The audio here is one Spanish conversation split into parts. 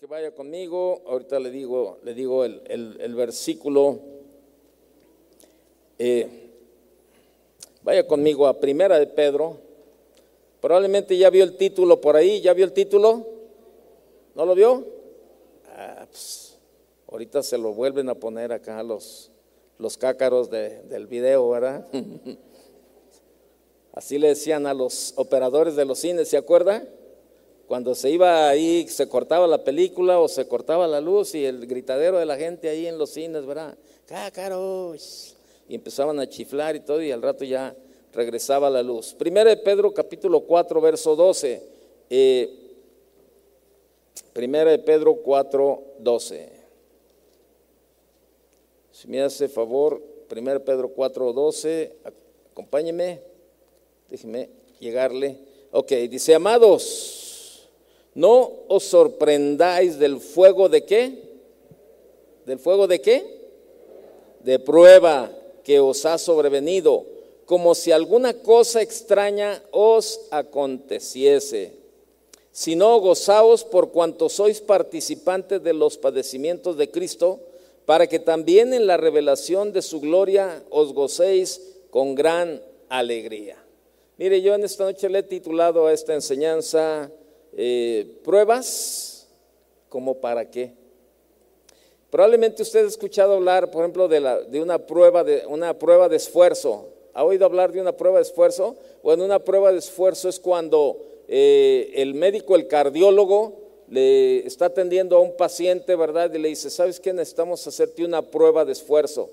que vaya conmigo. Ahorita le digo, le digo el, el- versículo. Eh, vaya conmigo a Primera de Pedro. Probablemente ya vio el título por ahí. ¿Ya vio el título? ¿No lo vio? Ah, pues, ahorita se lo vuelven a poner acá los, los cácaros de- del video, ¿verdad? Así le decían a los operadores de los cines, ¿se acuerda? Cuando se iba ahí, se cortaba la película o se cortaba la luz y el gritadero de la gente ahí en los cines, ¿verdad? Cácaros. Y empezaban a chiflar y todo y al rato ya regresaba la luz. Primera de Pedro capítulo 4, verso 12. Eh, Primera de Pedro 4, 12. Si me hace favor, Primera de Pedro 4, 12, acompáñeme, déjeme llegarle. Ok, dice, amados, no os sorprendáis del fuego de qué? ¿Del fuego de qué? De prueba que os ha sobrevenido, como si alguna cosa extraña os aconteciese sino gozaos por cuanto sois participantes de los padecimientos de Cristo, para que también en la revelación de su gloria os gocéis con gran alegría. Mire, yo en esta noche le he titulado a esta enseñanza eh, pruebas como para qué. Probablemente usted ha escuchado hablar, por ejemplo, de, la- de una, prueba de, una prueba de esfuerzo. ¿Ha oído hablar de una prueba de esfuerzo? Bueno, una prueba de esfuerzo es cuando eh, el médico, el cardiólogo, le está atendiendo a un paciente, ¿verdad? Y le dice, ¿sabes qué? Necesitamos hacerte una prueba de esfuerzo.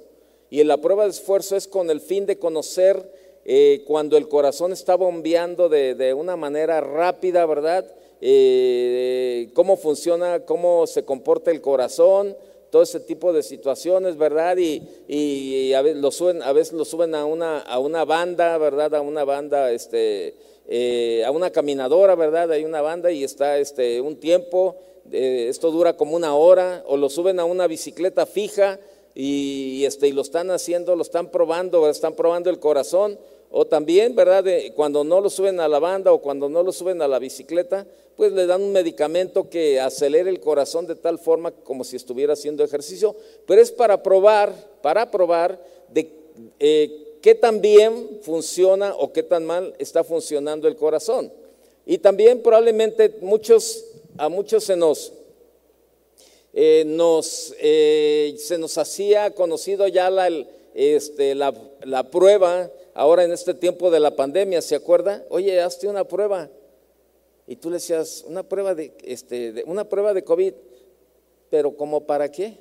Y la prueba de esfuerzo es con el fin de conocer eh, cuando el corazón está bombeando de, de una manera rápida, ¿verdad? Eh, cómo funciona, cómo se comporta el corazón, todo ese tipo de situaciones, ¿verdad? Y, y a, veces lo suben, a una, a una banda, ¿verdad? A una banda, este, eh, a una caminadora, ¿verdad? Hay una banda y está este, un tiempo, esto dura como una hora, o lo suben a una bicicleta fija y, este, y lo están haciendo, lo están probando, están probando el corazón, o también, ¿verdad? Cuando no lo suben a la banda o cuando no lo suben a la bicicleta, pues le dan un medicamento que acelere el corazón de tal forma como si estuviera haciendo ejercicio, pero es para probar, para probar de eh, qué tan bien funciona o qué tan mal está funcionando el corazón. Y también probablemente muchos, a muchos se nos, eh, eh, se nos hacía conocido ya la, este, la prueba, ahora en este tiempo de la pandemia, ¿se acuerda? Oye, hazte una prueba. Y tú le decías, una prueba de, este, una prueba de COVID, pero ¿como para qué?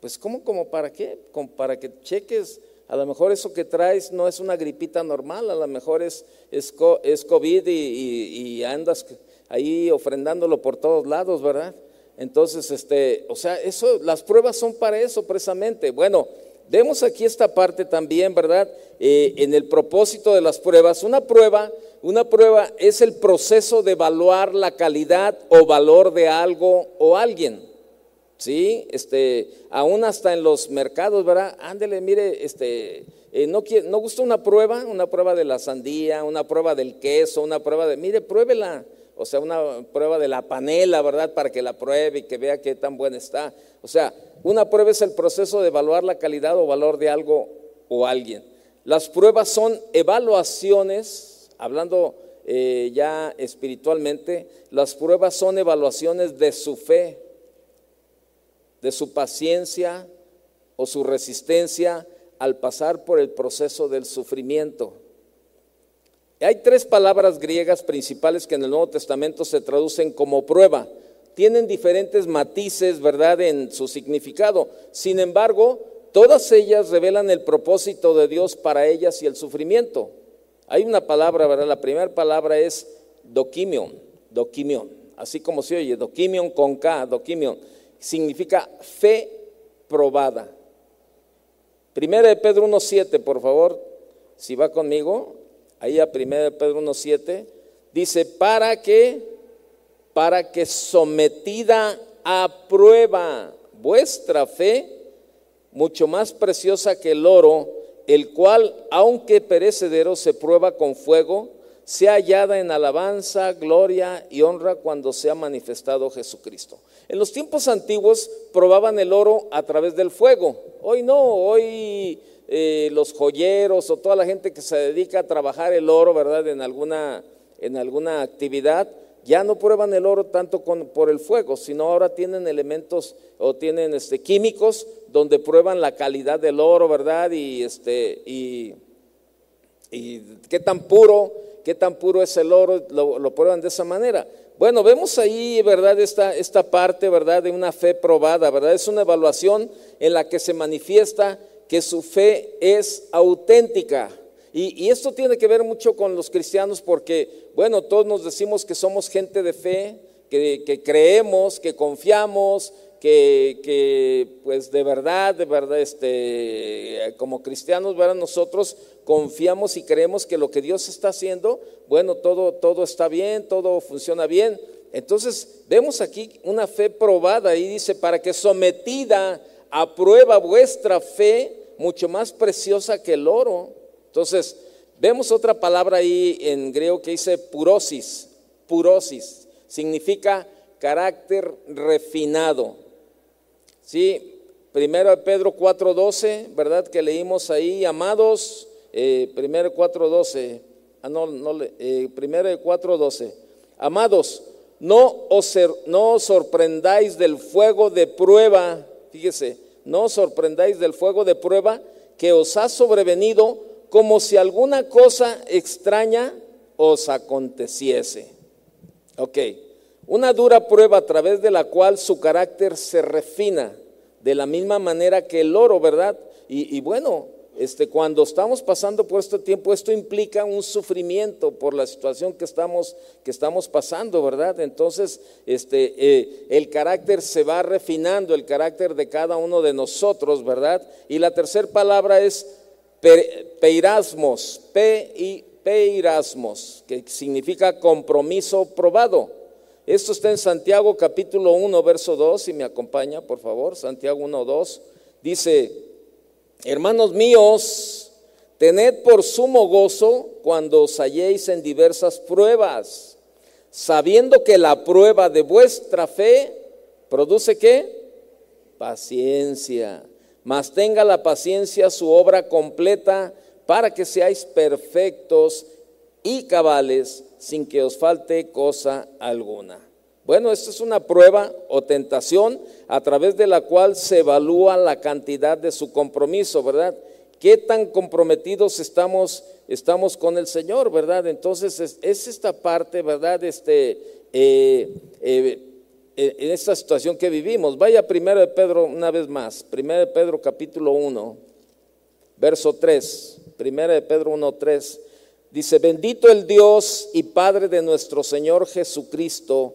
Pues ¿cómo como para qué? Como para que cheques, a lo mejor eso que traes no es una gripita normal, a lo mejor es, es, es COVID y, y- y andas ahí ofrendándolo por todos lados, ¿verdad? Entonces, este, o sea, eso, las pruebas son para eso precisamente. Bueno, vemos aquí esta parte también, ¿verdad? Eh, en el propósito de las pruebas, una prueba, una prueba es el proceso de evaluar la calidad o valor de algo o alguien. Sí, este, aún hasta en los mercados, ¿verdad? Ándele, mire, este, eh, no, quiere- no gusta una prueba, una prueba de la sandía, una prueba del queso, una prueba de, mire, pruébela, o sea, una prueba de la panela, ¿verdad? Para que la pruebe y que vea qué tan buena está. O sea, una prueba es el proceso de evaluar la calidad o valor de algo o alguien. Las pruebas son evaluaciones, hablando eh, ya espiritualmente, las pruebas son evaluaciones de su fe de su paciencia o su resistencia al pasar por el proceso del sufrimiento. Hay tres palabras griegas principales que en el Nuevo Testamento se traducen como prueba. Tienen diferentes matices, ¿verdad?, en su significado. Sin embargo, todas ellas revelan el propósito de Dios para ellas y el sufrimiento. Hay una palabra, ¿verdad? La primera palabra es dokimion, dokimion, así como se oye, dokimion con K, dokimion, significa fe probada. Primera de Pedro 1.7, por favor, si va conmigo, ahí a Primera de Pedro 1.7, dice, para que, para que sometida a prueba vuestra fe, mucho más preciosa que el oro, el cual, aunque perecedero, se prueba con fuego, sea hallada en alabanza, gloria y honra cuando sea manifestado Jesucristo. En los tiempos antiguos probaban el oro a través del fuego. Hoy no, hoy eh, los joyeros o toda la gente que se dedica a trabajar el oro, ¿verdad? En alguna, en alguna actividad, ya no prueban el oro tanto por el fuego, sino ahora tienen elementos o tienen este, químicos donde prueban la calidad del oro, ¿verdad? Y, este, y, qué tan puro, qué tan puro es el oro, lo, prueban de esa manera. Bueno, vemos ahí, ¿verdad? Esta, esta parte, ¿verdad? De una fe probada, ¿verdad? Es una evaluación en la que se manifiesta que su fe es auténtica. Y, esto tiene que ver mucho con los cristianos porque, bueno, todos nos decimos que somos gente de fe, que, creemos, que confiamos, que, pues de verdad, de verdad, este, como cristianos, ¿verdad? nosotros confiamos y creemos que lo que Dios está haciendo, bueno, todo, todo está bien, todo funciona bien. Entonces, vemos aquí una fe probada y dice, para que sometida a prueba vuestra fe, mucho más preciosa que el oro. Entonces, vemos otra palabra ahí en griego que dice purosis. Purosis significa carácter refinado. Sí, primero de Pedro 4:12, ¿verdad? Que leímos ahí, amados, eh, primero 4:12, ah, no, no, eh, primero de 4:12, amados, no no os sorprendáis del fuego de prueba, fíjese, no os sorprendáis del fuego de prueba que os ha sobrevenido como si alguna cosa extraña os aconteciese. Ok, una dura prueba a través de la cual su carácter se refina de la misma manera que el oro, ¿verdad? Y, y bueno, este, cuando estamos pasando por este tiempo, esto implica un sufrimiento por la situación que estamos, que estamos pasando, ¿verdad? Entonces, este, eh, el carácter se va refinando, el carácter de cada uno de nosotros, ¿verdad? Y la tercera palabra es peirasmos, pe y peirasmos, que significa compromiso probado. Esto está en Santiago capítulo 1, verso 2, si me acompaña, por favor, Santiago 1, 2, dice, Hermanos míos, tened por sumo gozo cuando os halléis en diversas pruebas, sabiendo que la prueba de vuestra fe produce qué? Paciencia. Mas tenga la paciencia su obra completa para que seáis perfectos y cabales sin que os falte cosa alguna. Bueno, esta es una prueba o tentación a través de la cual se evalúa la cantidad de su compromiso, ¿verdad? ¿Qué tan comprometidos estamos, estamos con el Señor, verdad? Entonces es, esta parte, ¿verdad? Este, eh, eh, eh, en esta situación que vivimos. Vaya primero de Pedro una vez más, primero de Pedro capítulo 1, verso 3, primero de Pedro 1, 3. Dice, bendito el Dios y Padre de nuestro Señor Jesucristo,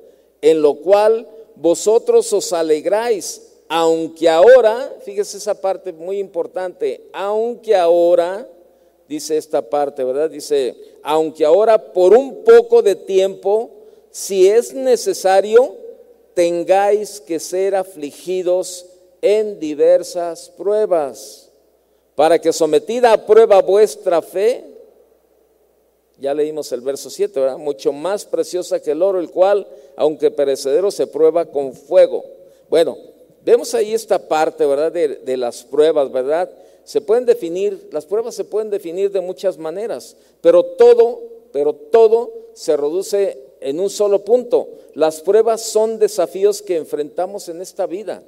en lo cual vosotros os alegráis, aunque ahora, fíjese esa parte muy importante, aunque ahora, dice esta parte, ¿verdad? Dice, aunque ahora por un poco de tiempo, si es necesario, tengáis que ser afligidos en diversas pruebas, para que sometida a prueba vuestra fe, ya leímos el verso 7, ¿verdad? Mucho más preciosa que el oro, el cual, aunque perecedero, se prueba con fuego. Bueno, vemos ahí esta parte, ¿verdad? De, las pruebas, ¿verdad? Se pueden definir, las pruebas se pueden definir de muchas maneras, pero todo, pero todo se reduce en un solo punto. Las pruebas son desafíos que enfrentamos en esta vida.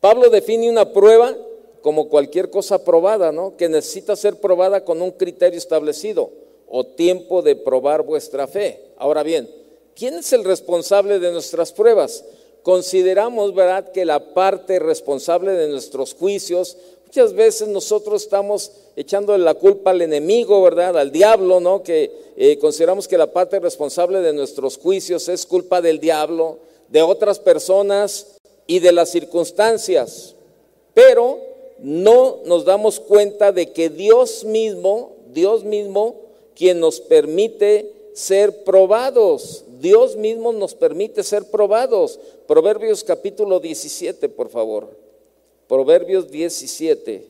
Pablo define una prueba como cualquier cosa probada, ¿no? Que necesita ser probada con un criterio establecido o tiempo de probar vuestra fe. Ahora bien, ¿quién es el responsable de nuestras pruebas? Consideramos, ¿verdad?, que la parte responsable de nuestros juicios, Muchas veces nosotros estamos echando la culpa al enemigo, ¿verdad? Al diablo, ¿no? Que eh, consideramos que la parte responsable de nuestros juicios es culpa del diablo, de otras personas y de las circunstancias. Pero no nos damos cuenta de que Dios mismo, Dios mismo, quien nos permite ser probados. Dios mismo nos permite ser probados. Proverbios capítulo 17, por favor. Proverbios 17.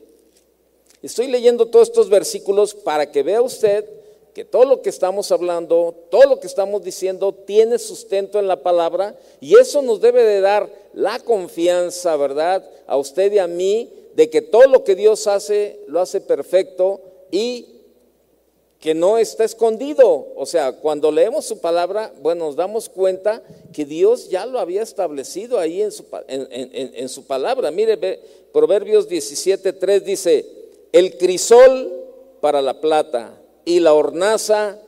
Estoy leyendo todos estos versículos para que vea usted que todo lo que estamos hablando, todo lo que estamos diciendo tiene sustento en la palabra y eso nos debe de dar la confianza, ¿verdad? A usted y a mí de que todo lo que Dios hace lo hace perfecto y que no está escondido. O sea, cuando leemos su palabra, bueno, nos damos cuenta que Dios ya lo había establecido ahí en su, en, su palabra. Mire, Proverbios 17.3 dice, el crisol para la plata y la hornaza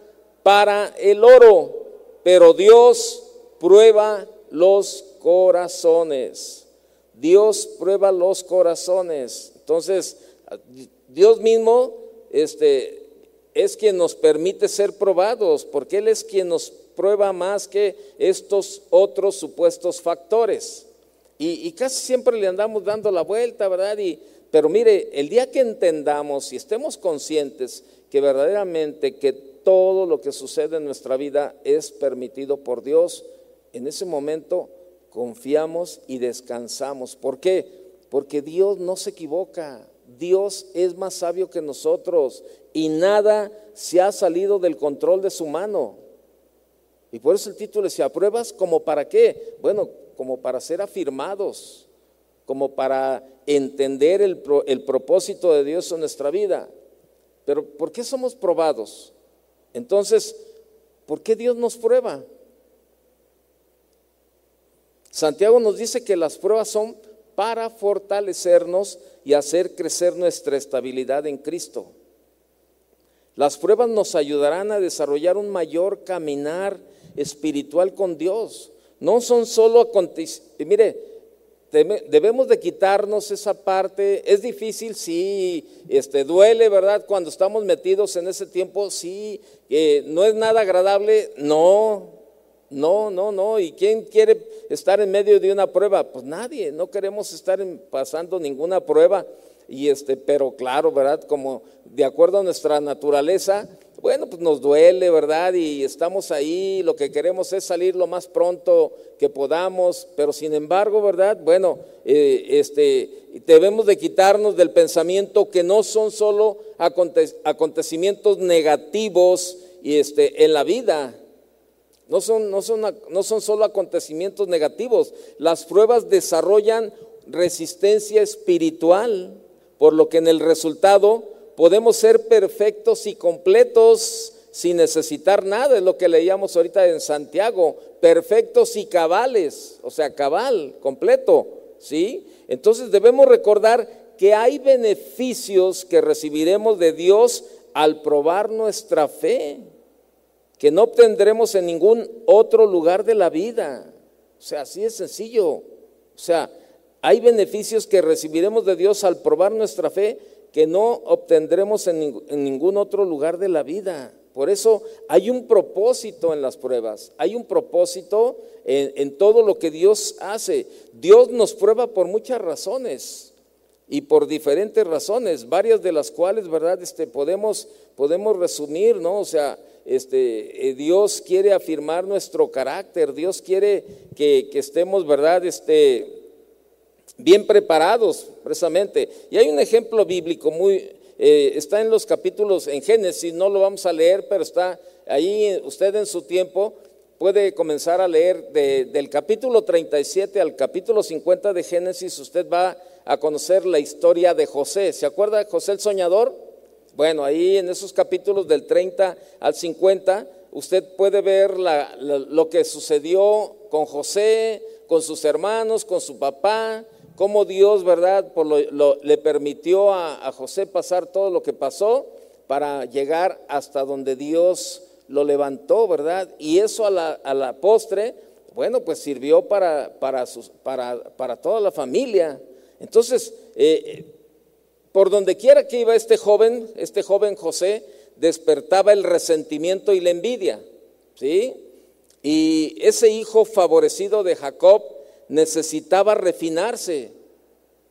para el oro, pero Dios prueba los corazones. Dios prueba los corazones. Entonces, Dios mismo, este, es quien nos permite ser probados, porque Él es quien nos prueba más que estos otros supuestos factores. Y, casi siempre le andamos dando la vuelta, ¿verdad? Y, pero mire, el día que entendamos y estemos conscientes que verdaderamente que todo lo que sucede en nuestra vida es permitido por Dios, en ese momento confiamos y descansamos. ¿Por qué? Porque Dios no se equivoca. Dios es más sabio que nosotros y nada se ha salido del control de su mano. Y por eso el título decía, ¿pruebas como para qué? Bueno, como para ser afirmados, como para entender el, el propósito de Dios en nuestra vida. Pero ¿por qué somos probados? Entonces, ¿por qué Dios nos prueba? Santiago nos dice que las pruebas son para fortalecernos y hacer crecer nuestra estabilidad en Cristo. Las pruebas nos ayudarán a desarrollar un mayor caminar espiritual con Dios. No son solo acontecimientos. Mire, debemos de quitarnos esa parte. Es difícil, sí, este, duele, ¿verdad? Cuando estamos metidos en ese tiempo, sí, no es nada agradable, no, no, no, no. ¿Y quién quiere estar en medio de una prueba? Pues nadie, no queremos estar pasando ninguna prueba. Y este, pero claro, ¿verdad? Como de acuerdo a nuestra naturaleza, bueno, pues nos duele, ¿verdad? Y estamos ahí, lo que queremos es salir lo más pronto que podamos, pero sin embargo, ¿verdad? Bueno, eh, este, debemos de quitarnos del pensamiento que no son solo acontecimientos negativos y este, en la vida, no son, no, son, no son solo acontecimientos negativos, las pruebas desarrollan resistencia espiritual por lo que en el resultado podemos ser perfectos y completos sin necesitar nada, es lo que leíamos ahorita en Santiago, perfectos y cabales, o sea, cabal, completo, ¿sí? Entonces debemos recordar que hay beneficios que recibiremos de Dios al probar nuestra fe, que no obtendremos en ningún otro lugar de la vida. O sea, así es sencillo. O sea, hay beneficios que recibiremos de Dios al probar nuestra fe que no obtendremos en, ningún otro lugar de la vida. Por eso hay un propósito en las pruebas, hay un propósito en, en, todo lo que Dios hace. Dios nos prueba por muchas razones y por diferentes razones, varias de las cuales, ¿verdad? Este, podemos, podemos resumir, ¿no? O sea, este, eh, Dios quiere afirmar nuestro carácter, Dios quiere que, estemos, ¿verdad? Este, bien preparados, precisamente. Y hay un ejemplo bíblico muy, eh, está en los capítulos, en Génesis, no lo vamos a leer, pero está ahí usted en su tiempo, puede comenzar a leer del capítulo 37 al capítulo 50 de Génesis, usted va a conocer la historia de José. ¿Se acuerda de José el soñador? Bueno, ahí en esos capítulos del 30 al 50, usted puede ver lo que sucedió con José, con sus hermanos, con su papá, cómo Dios, ¿verdad?, por lo, le permitió a, José pasar todo lo que pasó para llegar hasta donde Dios lo levantó, ¿verdad? Y eso a la, postre, bueno, pues sirvió para, para, sus, para, para toda la familia. Entonces, eh, por donde quiera que iba este joven, este joven José, despertaba el resentimiento y la envidia, ¿sí? Y ese hijo favorecido de Jacob necesitaba refinarse.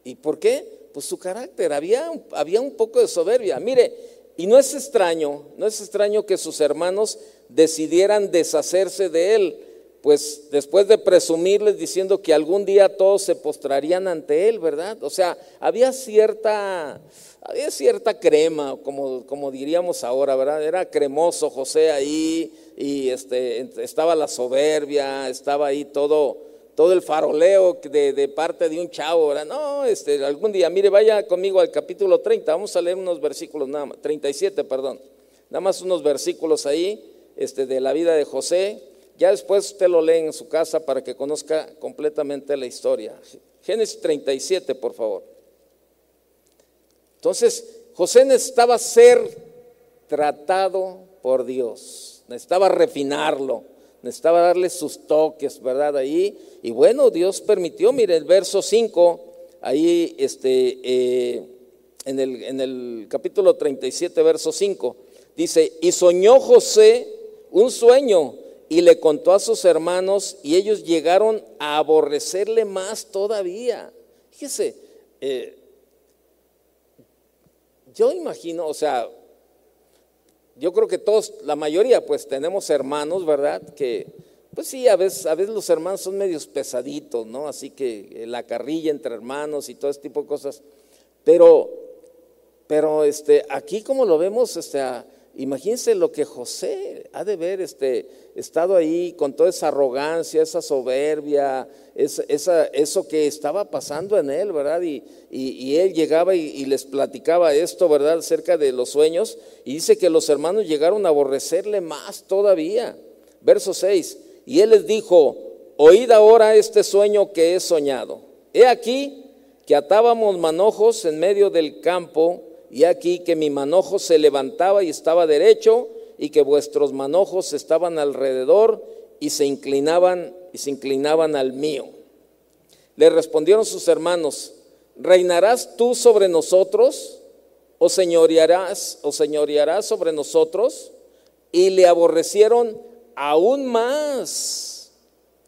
¿Y por qué? Pues su carácter, había, había un poco de soberbia. Mire, y no es extraño, no es extraño que sus hermanos decidieran deshacerse de él, pues después de presumirles diciendo que algún día todos se postrarían ante él, ¿verdad? O sea, había cierta, había cierta crema, como, como diríamos ahora, ¿verdad? Era cremoso José ahí y este, estaba la soberbia, estaba ahí todo, todo el faroleo de, de, parte de un chavo, ¿verdad? No, este, algún día, mire, vaya conmigo al capítulo 30, vamos a leer unos versículos nada más, 37, perdón, nada más unos versículos ahí este, de la vida de José ya después usted lo lee en su casa para que conozca completamente la historia. Génesis 37, por favor. Entonces, José necesitaba ser tratado por Dios, necesitaba refinarlo, necesitaba darle sus toques, ¿verdad? Ahí, y bueno, Dios permitió, mire el verso 5, ahí este, eh, en, el, en el capítulo 37, verso 5, dice, y soñó José un sueño y le contó a sus hermanos y ellos llegaron a aborrecerle más todavía. Fíjese, eh, yo imagino, o sea, yo creo que todos, la mayoría, pues tenemos hermanos, ¿verdad? Que, pues sí, a veces, a veces los hermanos son medios pesaditos, ¿no? Así que eh, la carrilla entre hermanos y todo ese tipo de cosas. Pero, pero este, aquí como lo vemos, este, Imagínense lo que José ha de ver este, estado ahí con toda esa arrogancia, esa soberbia, esa, eso que estaba pasando en él, ¿verdad? Y, y, él llegaba y, les platicaba esto, ¿verdad? Acerca de los sueños. Y dice que los hermanos llegaron a aborrecerle más todavía. Verso 6. Y él les dijo, oíd ahora este sueño que he soñado. He aquí que atábamos manojos en medio del campo y aquí que mi manojo se levantaba y estaba derecho, y que vuestros manojos estaban alrededor y se inclinaban y se inclinaban al mío. Le respondieron sus hermanos, ¿reinarás tú sobre nosotros? ¿O señorearás, o señorearás sobre nosotros? Y le aborrecieron aún más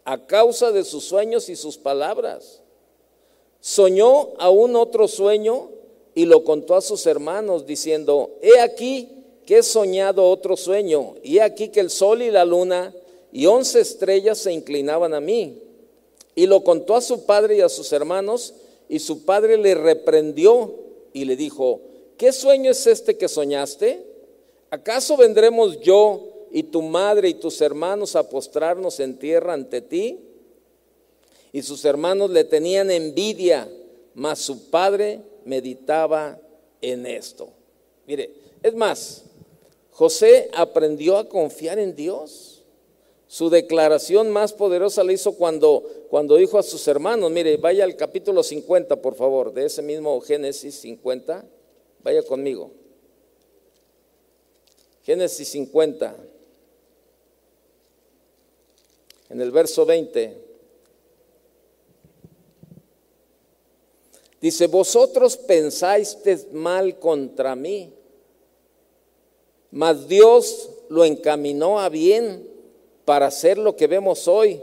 a causa de sus sueños y sus palabras. Soñó aún otro sueño y lo contó a sus hermanos diciendo, he aquí que he soñado otro sueño, y he aquí que el sol y la luna y once estrellas se inclinaban a mí. Y lo contó a su padre y a sus hermanos, y su padre le reprendió y le dijo, ¿qué sueño es este que soñaste? ¿Acaso vendremos yo y tu madre y tus hermanos a postrarnos en tierra ante ti? Y sus hermanos le tenían envidia, mas su padre meditaba en esto. Mire, es más, José aprendió a confiar en Dios. Su declaración más poderosa la hizo cuando, cuando dijo a sus hermanos, mire, vaya al capítulo 50, por favor, de ese mismo Génesis 50, vaya conmigo. Génesis 50, en el verso 20. Dice, vosotros pensáis mal contra mí, mas Dios lo encaminó a bien para hacer lo que vemos hoy,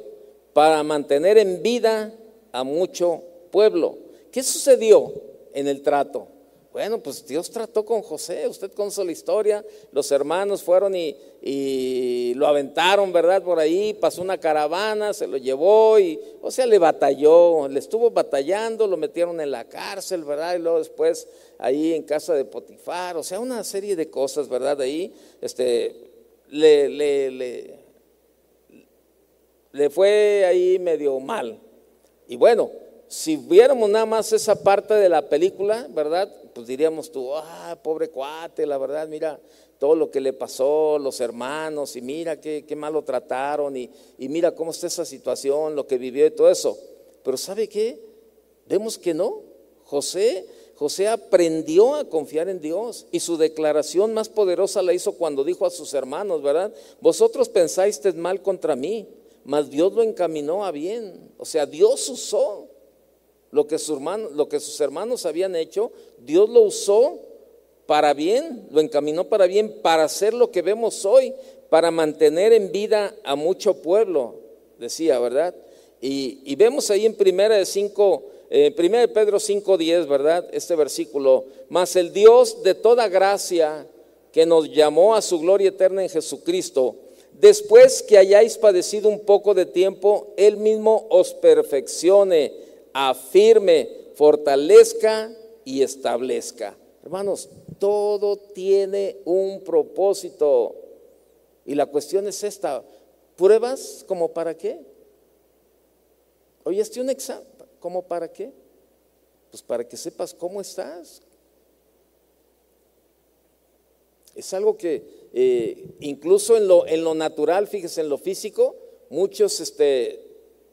para mantener en vida a mucho pueblo. ¿Qué sucedió en el trato? Bueno, pues Dios trató con José, usted conoce la historia, los hermanos fueron y, lo aventaron, ¿verdad? Por ahí, pasó una caravana, se lo llevó y, o sea, le batalló, le estuvo batallando, lo metieron en la cárcel, ¿verdad? Y luego después ahí en casa de Potifar, o sea, una serie de cosas, ¿verdad? Ahí, este, le, le, le, le fue ahí medio mal. Y bueno, si viéramos nada más esa parte de la película, ¿verdad? pues diríamos tú, ah, pobre cuate, la verdad, mira todo lo que le pasó, los hermanos, y mira qué, qué mal lo trataron, y, y mira cómo está esa situación, lo que vivió y todo eso. Pero ¿sabe qué? Vemos que no. José, José aprendió a confiar en Dios y su declaración más poderosa la hizo cuando dijo a sus hermanos, ¿verdad? Vosotros pensáis mal contra mí, mas Dios lo encaminó a bien. O sea, Dios usó lo que, sus hermanos, habían hecho, Dios lo usó para bien, lo encaminó para bien, para hacer lo que vemos hoy, para mantener en vida a mucho pueblo, decía, ¿verdad? Y, vemos ahí en primera de cinco, eh, primera de Pedro 5.10, ¿verdad? Este versículo, mas el Dios de toda gracia que nos llamó a su gloria eterna en Jesucristo, después que hayáis padecido un poco de tiempo, Él mismo os perfeccione, afirme, fortalezca y establezca. Hermanos, todo tiene un propósito. Y la cuestión es esta, ¿pruebas como para qué? Oye, este un examen, ¿como para qué? Pues para que sepas cómo estás. Es algo que eh, incluso en lo, en lo natural, fíjese, en lo físico, muchos este,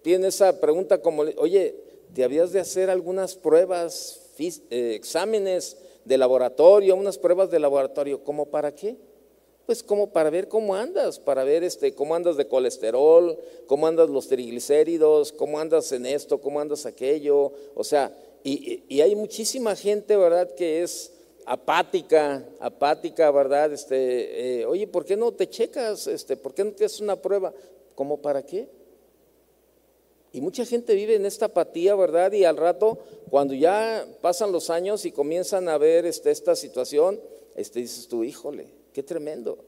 tienen esa pregunta como, oye, ¿te habías de hacer algunas pruebas, eh, exámenes de laboratorio, unas pruebas de laboratorio? ¿Cómo para qué? Pues como para ver cómo andas, para ver este, cómo andas de colesterol, cómo andas los triglicéridos, cómo andas en esto, cómo andas aquello. O sea, y, hay muchísima gente, ¿verdad?, que es apática, apática, ¿verdad? Este, eh, oye, ¿por qué no te checas? Este, ¿Por qué no te haces una prueba? ¿Cómo para qué? Y mucha gente vive en esta apatía, ¿verdad? Y al rato, cuando ya pasan los años y comienzan a ver este, esta situación, este, dices tú, híjole, Qué tremendo.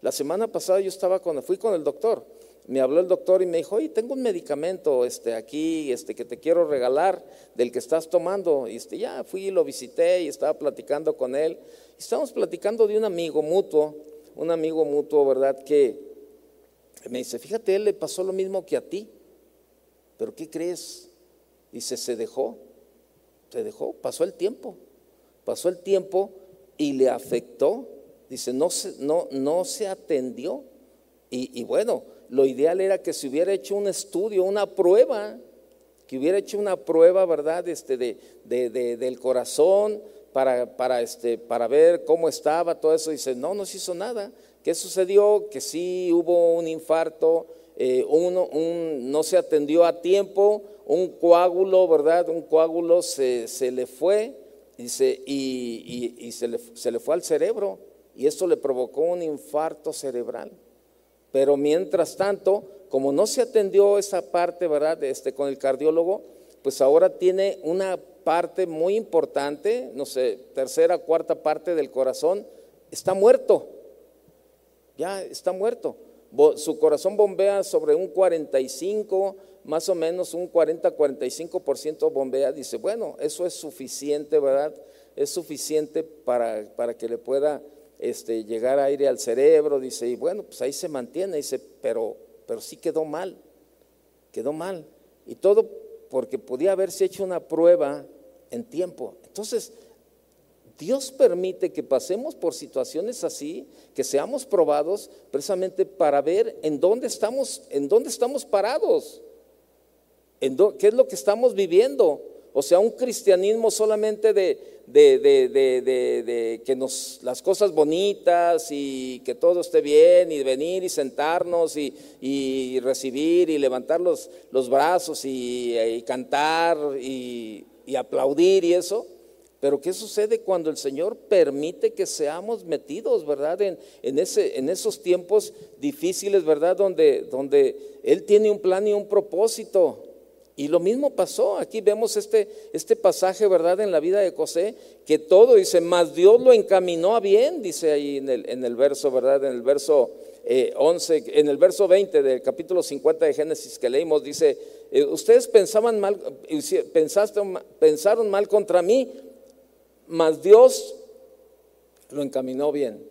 La semana pasada yo estaba con, fui con el doctor. Me habló el doctor y me dijo, oye, tengo un medicamento este, aquí este, que te quiero regalar del que estás tomando. Y este, ya fui y lo visité y estaba platicando con él. Y estábamos platicando de un amigo mutuo, un amigo mutuo, ¿verdad? Que me dice, fíjate, él le pasó lo mismo que a ti. Pero ¿qué crees? Dice, se dejó, se dejó, pasó el tiempo. Pasó el tiempo y le afectó Dice, no se, no, no se atendió. Y, bueno, lo ideal era que se hubiera hecho un estudio, una prueba, que hubiera hecho una prueba, ¿verdad? Este, de, de, del corazón para, para, este, para ver cómo estaba, todo eso. Dice, no, no se hizo nada. ¿Qué sucedió? Que sí hubo un infarto, eh, uno, un, no se atendió a tiempo, un coágulo, ¿verdad? Un coágulo se, se le fue y, y, y se, le, se le fue al cerebro y esto le provocó un infarto cerebral. Pero mientras tanto, como no se atendió esa parte, ¿verdad? Este, con el cardiólogo, pues ahora tiene una parte muy importante, no sé, tercera, cuarta parte del corazón, está muerto. Ya está muerto. Su corazón bombea sobre un 45, más o menos un 40-45% bombea. Dice, bueno, eso es suficiente, ¿verdad? Es suficiente para, para que le pueda este, llegar aire al cerebro, dice, y bueno, pues ahí se mantiene, dice, pero, pero sí quedó mal, quedó mal. Y todo porque podía haberse hecho una prueba en tiempo. Entonces, Dios permite que pasemos por situaciones así, que seamos probados precisamente para ver en dónde estamos, en dónde estamos parados, en qué es lo que estamos viviendo. O sea, un cristianismo solamente de, que nos, las cosas bonitas y que todo esté bien y venir y sentarnos y, recibir y levantar los, brazos y, cantar y, aplaudir y eso. Pero ¿qué sucede cuando el Señor permite que seamos metidos, verdad? En, esos tiempos difíciles, ¿verdad? Donde, Él tiene un plan y un propósito. Y lo mismo pasó, aquí vemos este, este pasaje, ¿verdad? En la vida de José, que todo dice, más Dios lo encaminó a bien, dice ahí en el, verso, ¿verdad? En el verso 11, eh, en el verso 20 del capítulo 50 de Génesis que leímos, dice, eh, ustedes pensaban mal, pensaste, pensaron mal contra mí, mas Dios lo encaminó bien.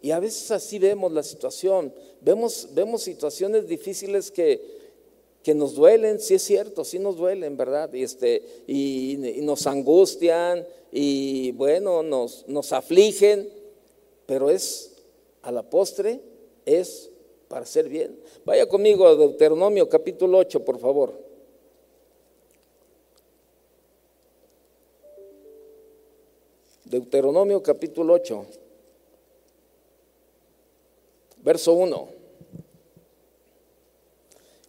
Y a veces así vemos la situación, vemos, vemos situaciones difíciles que que nos duelen, sí es cierto, sí nos duelen, ¿verdad? Y, este, y, nos angustian y bueno, nos, nos afligen, pero es a la postre, es para hacer bien. Vaya conmigo a Deuteronomio capítulo 8, por favor. Deuteronomio capítulo 8, verso 1.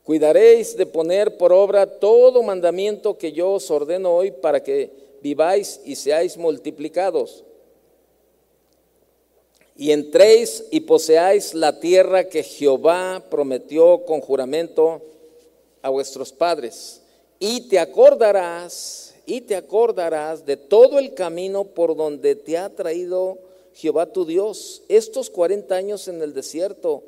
Cuidaréis de poner por obra todo mandamiento que yo os ordeno hoy para que viváis y seáis multiplicados. Y entréis y poseáis la tierra que Jehová prometió con juramento a vuestros padres. Y te acordarás, y te acordarás de todo el camino por donde te ha traído Jehová tu Dios estos 40 años en el desierto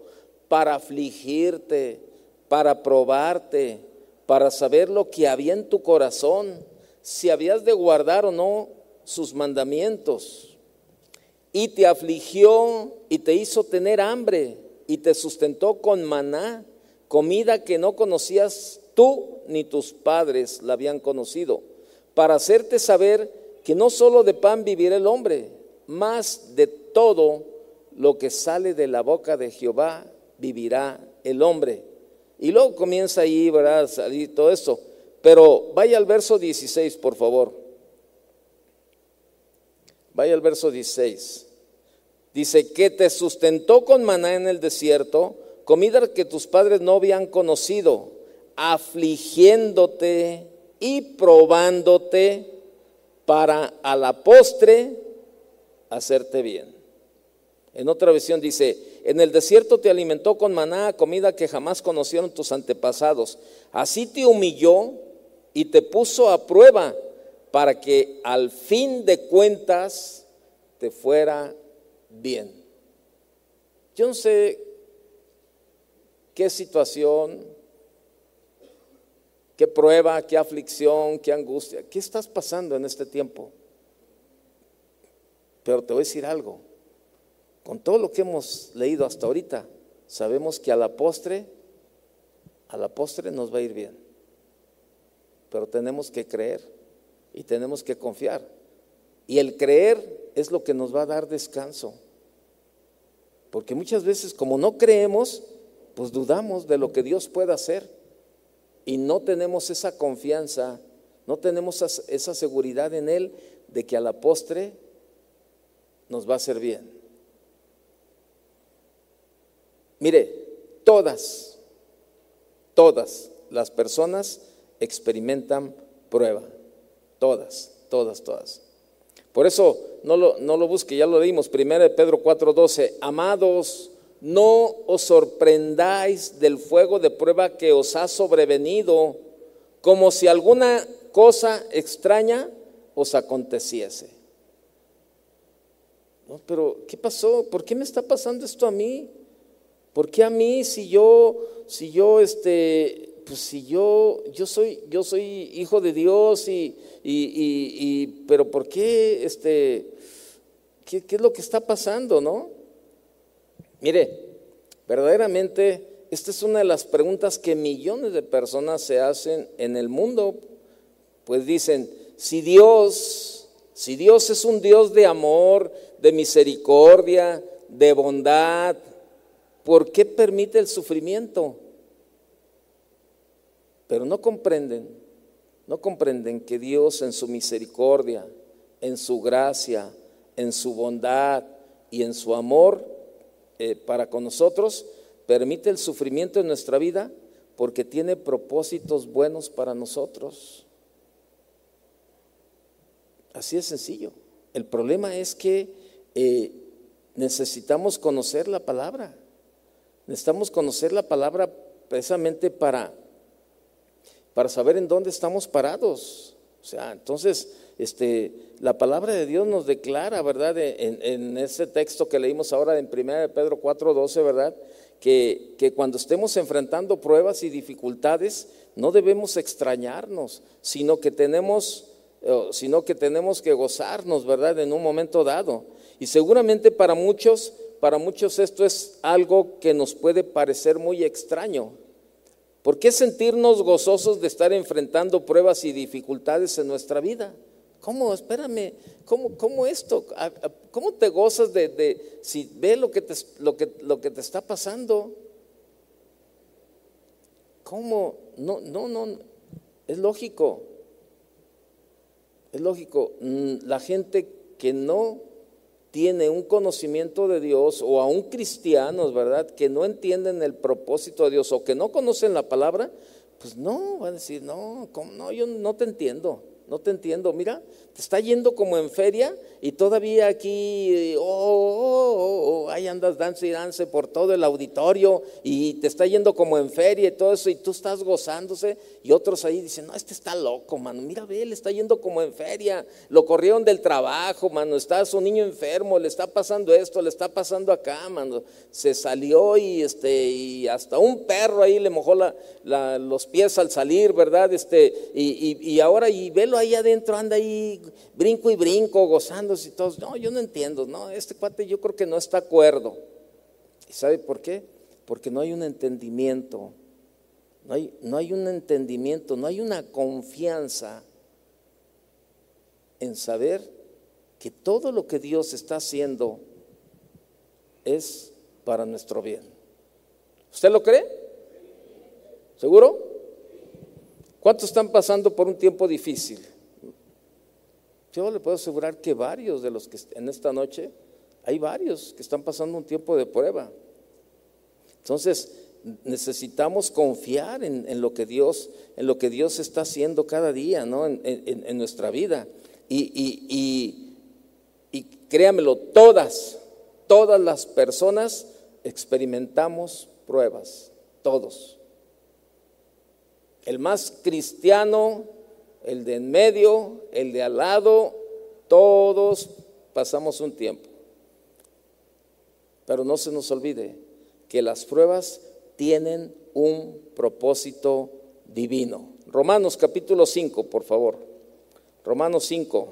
para afligirte para probarte, para saber lo que había en tu corazón, si habías de guardar o no sus mandamientos. Y te afligió y te hizo tener hambre y te sustentó con maná, comida que no conocías tú ni tus padres la habían conocido, para hacerte saber que no solo de pan vivirá el hombre, más de todo lo que sale de la boca de Jehová vivirá el hombre. Y luego comienza ahí, ¿verdad? Salir todo eso. Pero vaya al verso 16, por favor. Vaya al verso 16. Dice, que te sustentó con maná en el desierto, comida que tus padres no habían conocido, afligiéndote y probándote para a la postre hacerte bien. En otra versión dice, en el desierto te alimentó con maná, comida que jamás conocieron tus antepasados. Así te humilló y te puso a prueba para que al fin de cuentas te fuera bien. Yo no sé qué situación, qué prueba, qué aflicción, qué angustia, qué estás pasando en este tiempo. Pero te voy a decir algo con todo lo que hemos leído hasta ahorita, sabemos que a la postre, a la postre nos va a ir bien. Pero tenemos que creer y tenemos que confiar. Y el creer es lo que nos va a dar descanso. Porque muchas veces como no creemos, pues dudamos de lo que Dios puede hacer. Y no tenemos esa confianza, no tenemos esa seguridad en Él de que a la postre nos va a hacer bien. Mire, todas, todas las personas experimentan prueba. Todas, todas, todas. Por eso no lo, no lo busque, ya lo leímos. Primero de Pedro 4:12. Amados, no os sorprendáis del fuego de prueba que os ha sobrevenido, como si alguna cosa extraña os aconteciese. No, pero ¿qué pasó? ¿Por qué me está pasando esto a mí? ¿Por qué a mí si yo, si yo, este, pues si yo, yo soy, yo soy hijo de Dios y, y, pero ¿por qué, este, qué, qué es lo que está pasando, no? Mire, verdaderamente esta es una de las preguntas que millones de personas se hacen en el mundo. Pues dicen, si Dios, si Dios es un Dios de amor, de misericordia, de bondad, ¿Por qué permite el sufrimiento? Pero no comprenden, no comprenden que Dios en su misericordia, en su gracia, en su bondad y en su amor eh, para con nosotros, permite el sufrimiento en nuestra vida porque tiene propósitos buenos para nosotros. Así es sencillo. El problema es que eh, necesitamos conocer la palabra. Necesitamos conocer la palabra precisamente para, para saber en dónde estamos parados. O sea, entonces, este, la palabra de Dios nos declara, ¿verdad? En, en ese texto que leímos ahora en 1 Pedro 4:12, ¿verdad? Que, que, cuando estemos enfrentando pruebas y dificultades, no debemos extrañarnos, sino que tenemos, eh, sino que, tenemos que gozarnos, ¿verdad? En un momento dado. Y seguramente para muchos para muchos esto es algo que nos puede parecer muy extraño. ¿Por qué sentirnos gozosos de estar enfrentando pruebas y dificultades en nuestra vida? ¿Cómo? Espérame, ¿cómo, cómo esto? ¿Cómo te gozas de, si ve lo que, te, lo, que, lo que te está pasando? ¿Cómo? No, no, no, es lógico. Es lógico. Mm, la gente que no tiene un conocimiento de Dios o aún cristianos, ¿verdad? Que no entienden el propósito de Dios o que no conocen la palabra, pues no, van a decir, no, no, yo no te entiendo. No te entiendo, mira, te está yendo como en feria y todavía aquí, oh, oh, oh, oh ahí andas dance y dance por todo el auditorio y te está yendo como en feria y todo eso y tú estás gozándose y otros ahí dicen, no, este está loco, mano, mira, ve, le está yendo como en feria, lo corrieron del trabajo, mano, está su niño enfermo, le está pasando esto, le está pasando acá, mano, se salió y, este, y hasta un perro ahí le mojó la, los pies al salir, ¿verdad? Este, y, y, y ahora, y velo ahí adentro anda ahí brinco y brinco, gozándose y todos. No, yo no entiendo, no, este cuate yo creo que no está acuerdo. ¿Y sabe por qué? Porque no hay un entendimiento, no hay, no hay un entendimiento, no hay una confianza en saber que todo lo que Dios está haciendo es para nuestro bien. ¿Usted lo cree? ¿Seguro? ¿Cuántos están pasando por un tiempo difícil? Yo le puedo asegurar que varios de los que en esta noche, hay varios que están pasando un tiempo de prueba. Entonces, necesitamos confiar en, lo que Dios, en lo que Dios está haciendo cada día, ¿no? En, nuestra vida. Y, y, y créamelo, todas, todas las personas experimentamos pruebas, todos. El más cristiano el de en medio, el de al lado, todos pasamos un tiempo. Pero no se nos olvide que las pruebas tienen un propósito divino. Romanos capítulo 5, por favor. Romanos 5.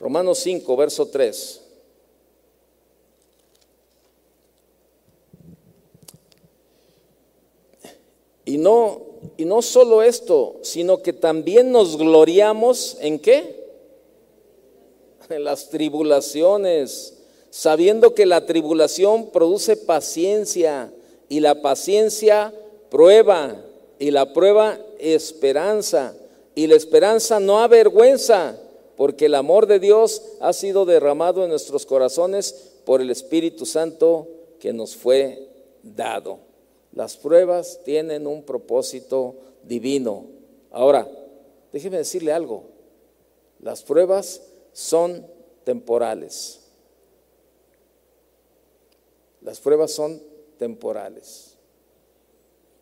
Romanos 5, verso 3. Y no, y no solo esto, sino que también nos gloriamos en qué? En las tribulaciones, sabiendo que la tribulación produce paciencia y la paciencia prueba y la prueba esperanza y la esperanza no avergüenza porque el amor de Dios ha sido derramado en nuestros corazones por el Espíritu Santo que nos fue dado. Las pruebas tienen un propósito divino. Ahora, déjeme decirle algo. Las pruebas son temporales. Las pruebas son temporales.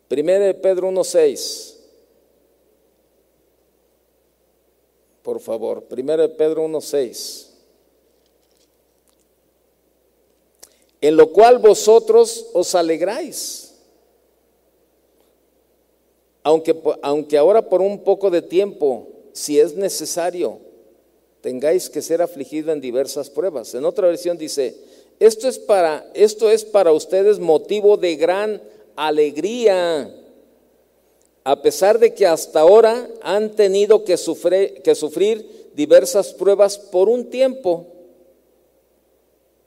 Primero de Pedro 1.6. Por favor, primero de Pedro 1.6. En lo cual vosotros os alegráis aunque, aunque ahora por un poco de tiempo, si es necesario, tengáis que ser afligido en diversas pruebas. En otra versión dice, esto es para, esto es para ustedes motivo de gran alegría, a pesar de que hasta ahora han tenido que que sufrir diversas pruebas por un tiempo.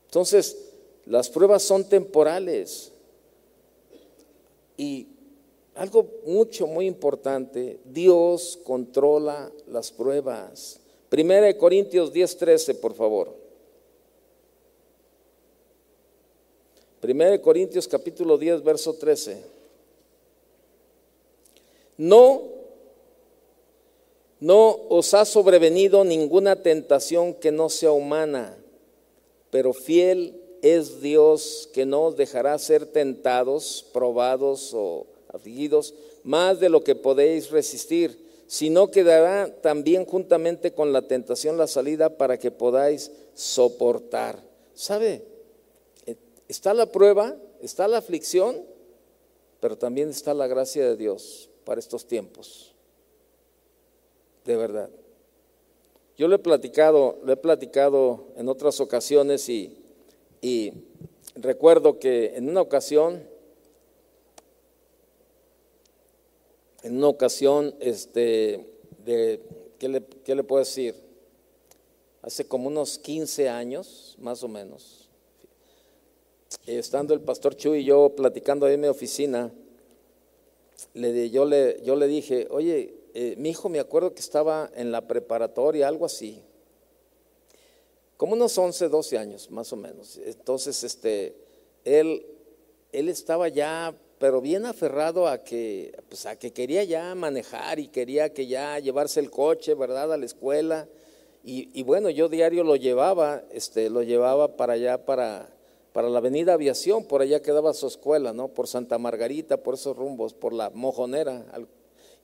Entonces, las pruebas son temporales. Y algo mucho, muy importante, Dios controla las pruebas. Primera de Corintios 10, 13, por favor. Primera de Corintios capítulo 10, verso 13. No, no os ha sobrevenido ninguna tentación que no sea humana, pero fiel es Dios que no os dejará ser tentados, probados o afligidos, más de lo que podéis resistir, sino que dará también juntamente con la tentación la salida para que podáis soportar. ¿Sabe? Eh, está la prueba, está la aflicción, pero también está la gracia de Dios para estos tiempos. De verdad. Yo le he platicado, le he platicado en otras ocasiones y recuerdo que en una ocasión en una ocasión, este, de, ¿qué le, ¿qué le puedo decir? Hace como unos 15 años, más o menos, estando el pastor Chu y yo platicando ahí en mi oficina, le, yo, le, yo le dije, oye, eh, mi hijo me acuerdo que estaba en la preparatoria, algo así, como unos 11, 12 años, más o menos. Entonces, este, él, él estaba ya, pero bien aferrado a que, pues, a que quería ya manejar y quería que ya llevarse el coche, ¿verdad?, a la escuela. Y, bueno, yo diario lo llevaba, este, lo llevaba para allá, para, para la avenida Aviación, por allá quedaba su escuela, ¿no? Por Santa Margarita, por esos rumbos, por la Mojonera,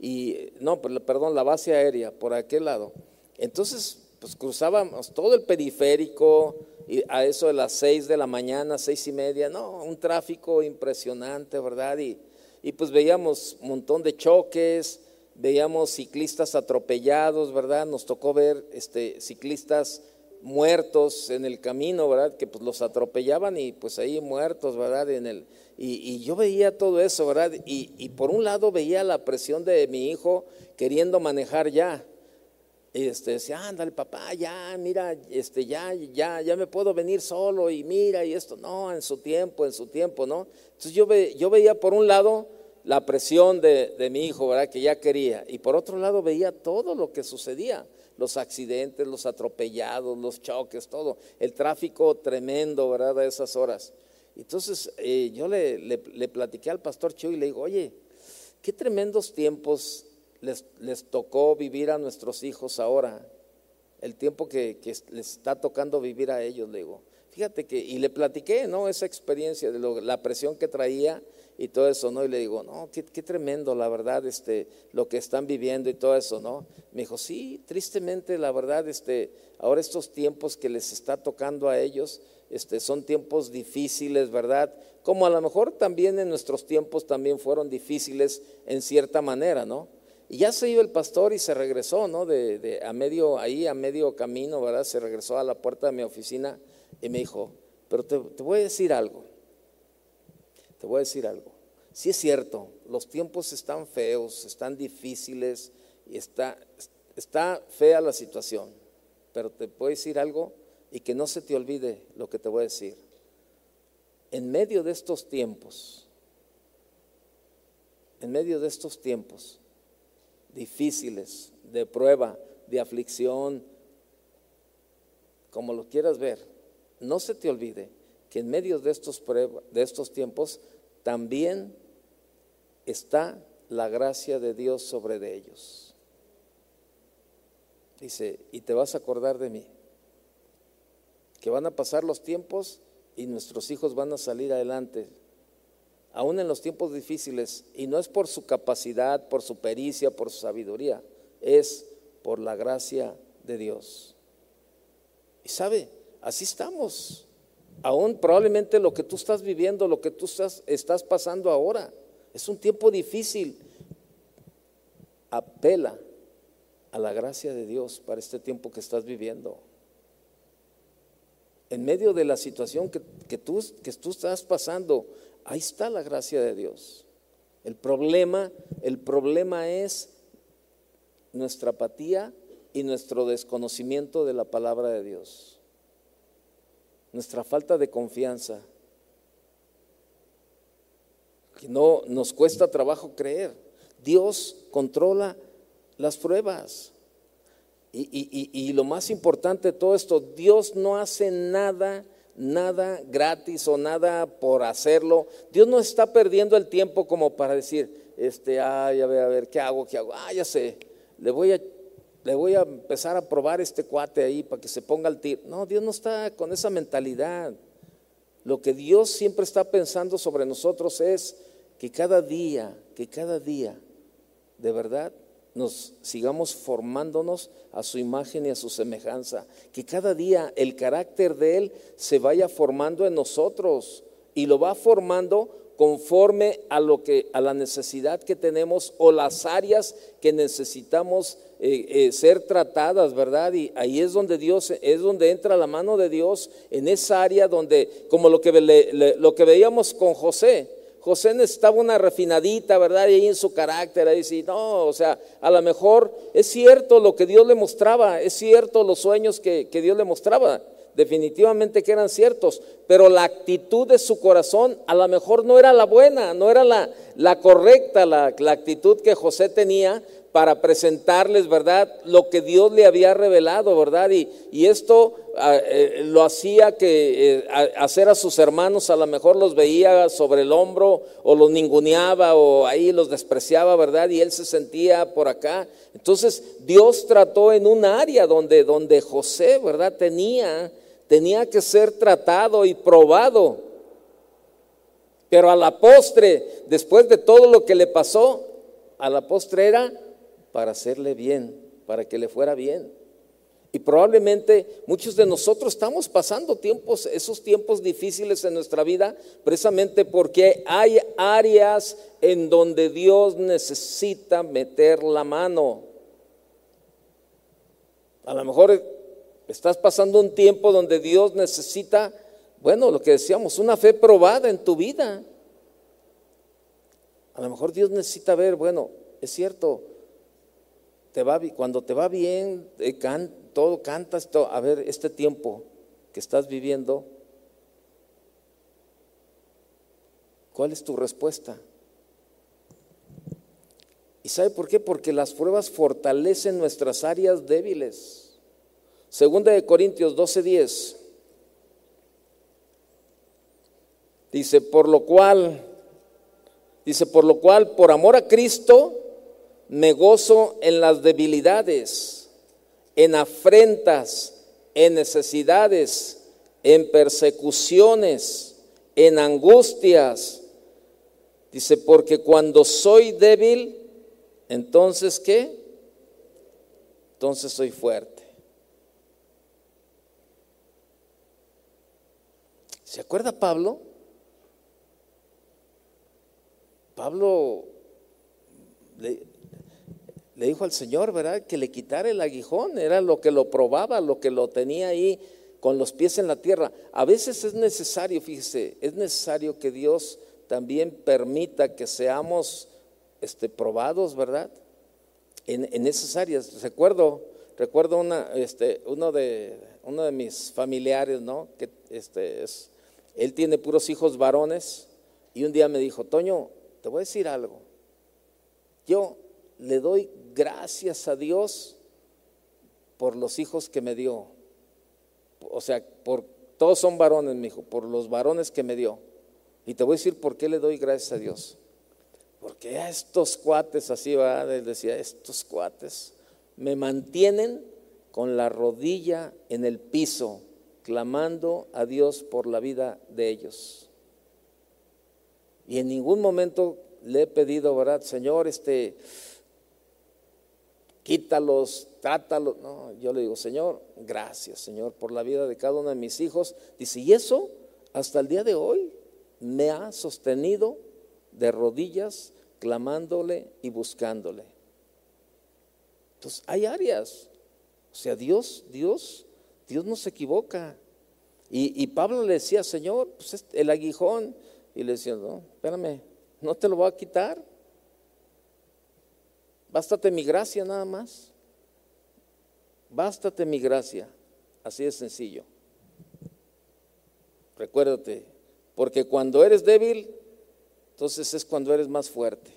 y no, perdón, la base aérea, por aquel lado. Entonces, pues cruzábamos todo el periférico, y a eso de las seis de la mañana, seis y media, no, un tráfico impresionante, ¿verdad? Y, y pues veíamos un montón de choques, veíamos ciclistas atropellados, ¿verdad? Nos tocó ver este, ciclistas muertos en el camino, ¿verdad? Que pues los atropellaban y pues ahí muertos, ¿verdad? En el, y, yo veía todo eso, ¿verdad? Y, y, por un lado veía la presión de mi hijo queriendo manejar ya. Este, decía, ándale papá, ya, mira, este, ya, ya, ya me puedo venir solo y mira y esto, no, en su tiempo, en su tiempo, ¿no? Entonces yo, ve, yo veía por un lado la presión de, mi hijo, ¿verdad? Que ya quería. Y por otro lado veía todo lo que sucedía, los accidentes, los atropellados, los choques, todo, el tráfico tremendo, ¿verdad? A esas horas. Entonces eh, yo le, le, platiqué al pastor Chu y le digo, oye, qué tremendos tiempos les, tocó vivir a nuestros hijos ahora, el tiempo que, les está tocando vivir a ellos, le digo. Fíjate que, y le platiqué, ¿no? Esa experiencia de la presión que traía y todo eso, ¿no? Y le digo, no, qué, tremendo, la verdad, este, lo que están viviendo y todo eso, ¿no? Me dijo, sí, tristemente, la verdad, este, ahora estos tiempos que les está tocando a ellos, este, son tiempos difíciles, ¿verdad? Como a lo mejor también en nuestros tiempos también fueron difíciles en cierta manera, ¿no? Y ya se iba el pastor y se regresó, ¿no? De, a medio, ahí a medio camino, ¿verdad? Se regresó a la puerta de mi oficina y me dijo, pero te, te voy a decir algo te voy a decir algo. Sí es cierto, los tiempos están feos, están difíciles y está, está fea la situación, pero te puedo decir algo y que no se te olvide lo que te voy a decir. En medio de estos tiempos, en medio de estos tiempos difíciles, de prueba, de aflicción, como lo quieras ver, no se te olvide que en medio de estos, de estos tiempos también está la gracia de Dios sobre de ellos. Dice, y te vas a acordar de mí, que van a pasar los tiempos y nuestros hijos van a salir adelante, aún en los tiempos difíciles, y no es por su capacidad, por su pericia, por su sabiduría, es por la gracia de Dios. Y sabe, así estamos aún probablemente lo que tú estás viviendo, lo que tú estás, estás pasando ahora, es un tiempo difícil. Apela a la gracia de Dios para este tiempo que estás viviendo. En medio de la situación que, que, tú, que tú estás pasando, ahí está la gracia de Dios. El problema, el problema es nuestra apatía y nuestro desconocimiento de la palabra de Dios nuestra falta de confianza, que no nos cuesta trabajo creer. Dios controla las pruebas. Y, lo más importante de todo esto, Dios no hace nada, nada gratis o nada por hacerlo. Dios no está perdiendo el tiempo como para decir, este, ay, a ver, a ver, ¿qué hago? ¿Qué hago? Ah, ya sé, le voy a le voy a empezar a probar este cuate ahí para que se ponga al tiro. No, Dios no está con esa mentalidad. Lo que Dios siempre está pensando sobre nosotros es que cada día, que cada día, de verdad, nos sigamos formándonos a su imagen y a su semejanza. Que cada día el carácter de Él se vaya formando en nosotros y lo va formando conforme a lo que a la necesidad que tenemos o las áreas que necesitamos eh, eh, ser tratadas, ¿verdad? Y ahí es donde Dios es donde entra la mano de Dios en esa área donde como lo que lo que veíamos con José. José necesitaba una refinadita, ¿verdad? Y ahí en su carácter, ahí sí, no, o sea, a lo mejor es cierto lo que Dios le mostraba, es cierto los sueños que, que Dios le mostraba, definitivamente que eran ciertos, pero la actitud de su corazón a lo mejor no era la buena, no era la, la correcta, la, la, actitud que José tenía para presentarles, ¿verdad? Lo que Dios le había revelado, ¿verdad? Y, esto ah, eh, lo hacía que eh, hacer a sus hermanos, a lo mejor los veía sobre el hombro o los ninguneaba o ahí los despreciaba, ¿verdad? Y él se sentía por acá. Entonces Dios trató en un área donde, donde José, ¿verdad? Tenía, tenía que ser tratado y probado. Pero a la postre, después de todo lo que le pasó, a la postre era para hacerle bien, para que le fuera bien. Y probablemente muchos de nosotros estamos pasando tiempos, esos tiempos difíciles en nuestra vida, precisamente porque hay áreas en donde Dios necesita meter la mano. A lo mejor estás pasando un tiempo donde Dios necesita, bueno, lo que decíamos, una fe probada en tu vida. A lo mejor Dios necesita ver, bueno, es cierto, te va, cuando te va bien, eh, todo cantas, a ver, este tiempo que estás viviendo, ¿cuál es tu respuesta? ¿Y sabe por qué? Porque las pruebas fortalecen nuestras áreas débiles. Segunda de Corintios 12:10 dice, por lo cual, dice, por lo cual, por amor a Cristo, me gozo en las debilidades, en afrentas, en necesidades, en persecuciones, en angustias. Dice, porque cuando soy débil, entonces ¿qué? Entonces soy fuerte. ¿Se acuerda Pablo? Pablo le dijo al Señor, ¿verdad? Que le quitara el aguijón, era lo que lo probaba, lo que lo tenía ahí con los pies en la tierra. A veces es necesario, fíjese, es necesario que Dios también permita que seamos este, probados, ¿verdad? En, esas áreas. Recuerdo, recuerdo una, este, uno, de, uno de mis familiares, ¿no? Que este, es, él tiene puros hijos varones y un día me dijo, Toño, te voy a decir algo. Yo le doy gracias a Dios por los hijos que me dio. O sea, por todos son varones, mi hijo, por los varones que me dio. Y te voy a decir por qué le doy gracias a Dios. Porque a estos cuates, así va, él decía, estos cuates me mantienen con la rodilla en el piso, clamando a Dios por la vida de ellos. Y en ningún momento le he pedido, ¿verdad? Señor, este, quítalos, trátalos. No, yo le digo, Señor, gracias, Señor, por la vida de cada uno de mis hijos. Dice, y eso hasta el día de hoy me ha sostenido de rodillas, clamándole y buscándole. Entonces, hay áreas. O sea, Dios, Dios, Dios no se equivoca. Y, Pablo le decía, Señor, pues el aguijón. Y le decía, no, espérame, no te lo voy a quitar. Bástate mi gracia nada más. Bástate mi gracia. Así de sencillo. Recuérdate, porque cuando eres débil, entonces es cuando eres más fuerte.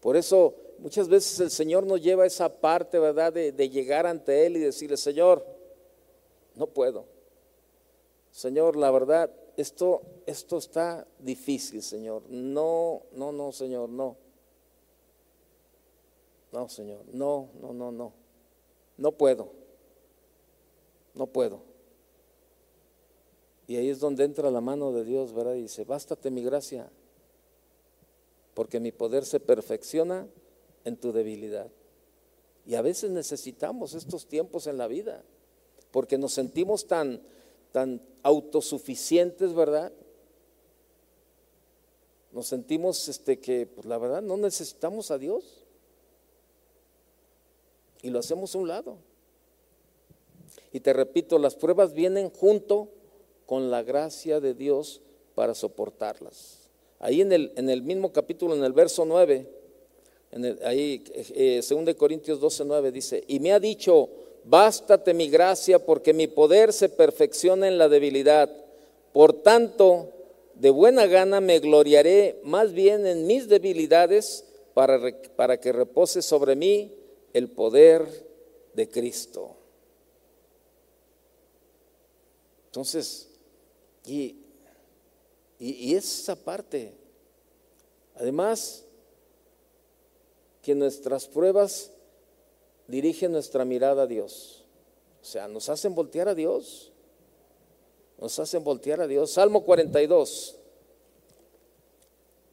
Por eso muchas veces el Señor nos lleva a esa parte, ¿verdad? De, de llegar ante Él y decirle, Señor, no puedo. Señor, la verdad, esto, esto está difícil, Señor. No, no, no, Señor, no. No, Señor, no, no, no, no. No puedo. No puedo. Y ahí es donde entra la mano de Dios, ¿verdad? Y dice, bástate mi gracia, porque mi poder se perfecciona en tu debilidad. Y a veces necesitamos estos tiempos en la vida, porque nos sentimos tan, tan autosuficientes, ¿verdad? Nos sentimos este, que, pues la verdad, no necesitamos a Dios y lo hacemos a un lado. Y te repito, las pruebas vienen junto con la gracia de Dios para soportarlas. Ahí en el, en el mismo capítulo, en el verso 9, en el, ahí, eh, 2 Corintios 12, 9 dice, y me ha dicho, bástate mi gracia porque mi poder se perfecciona en la debilidad. Por tanto, de buena gana me gloriaré más bien en mis debilidades para, para que repose sobre mí el poder de Cristo. Entonces, y, y, esa parte, además, que nuestras pruebas dirigen nuestra mirada a Dios. O sea, nos hacen voltear a Dios. Nos hacen voltear a Dios. Salmo 42,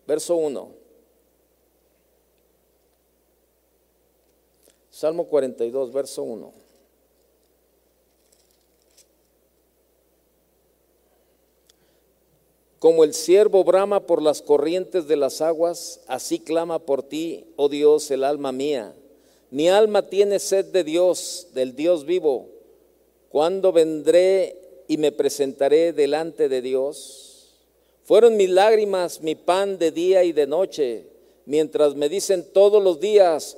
verso 1. Salmo 42, verso 1. Como el siervo brama por las corrientes de las aguas, así clama por ti, oh Dios, el alma mía. Mi alma tiene sed de Dios, del Dios vivo. ¿Cuándo vendré y me presentaré delante de Dios? Fueron mis lágrimas mi pan de día y de noche, mientras me dicen todos los días,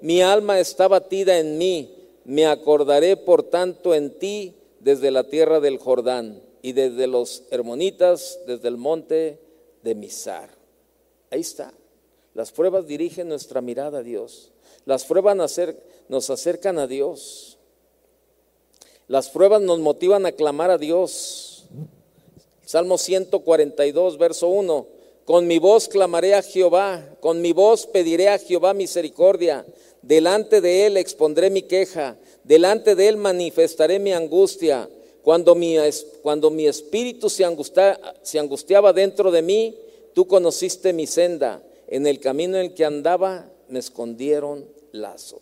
mi alma está batida en mí, me acordaré por tanto en ti desde la tierra del Jordán y desde los hermonitas, desde el monte de Misar. Ahí está. Las pruebas dirigen nuestra mirada a Dios. Las pruebas nos acercan a Dios. Las pruebas nos motivan a clamar a Dios. Salmo 142, verso 1. Con mi voz clamaré a Jehová, con mi voz pediré a Jehová misericordia. Delante de él expondré mi queja, delante de él manifestaré mi angustia. Cuando mi, cuando mi espíritu se, angustiaba dentro de mí, tú conociste mi senda. En el camino en el que andaba me escondieron lazo.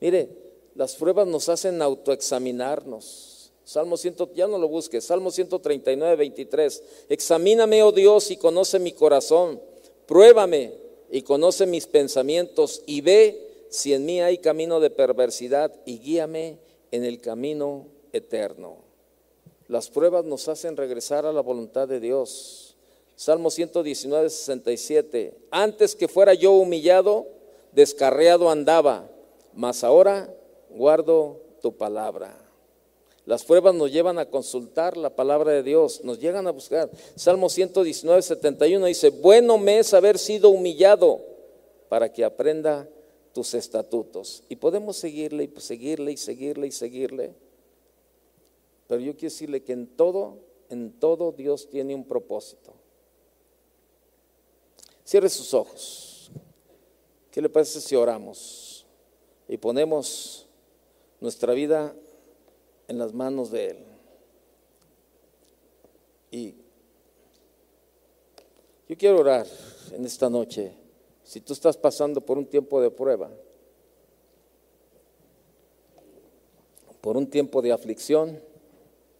Mire, las pruebas nos hacen autoexaminarnos. Salmo 100, ya no lo busques, Salmo 139, 23. Examíname, oh Dios, y conoce mi corazón. Pruébame y conoce mis pensamientos y ve si en mí hay camino de perversidad y guíame en el camino eterno. Las pruebas nos hacen regresar a la voluntad de Dios. Salmo 119, 67. Antes que fuera yo humillado, descarriado andaba, mas ahora guardo tu palabra. Las pruebas nos llevan a consultar la palabra de Dios, nos llegan a buscar. Salmo 119, 71 dice, bueno me es haber sido humillado para que aprenda tus estatutos. Y podemos seguirle y seguirle y seguirle y seguirle. Pero yo quiero decirle que en todo, en todo Dios tiene un propósito. Cierre sus ojos. ¿Qué le parece si oramos y ponemos nuestra vida en las manos de Él? Y yo quiero orar en esta noche. Si tú estás pasando por un tiempo de prueba, por un tiempo de aflicción,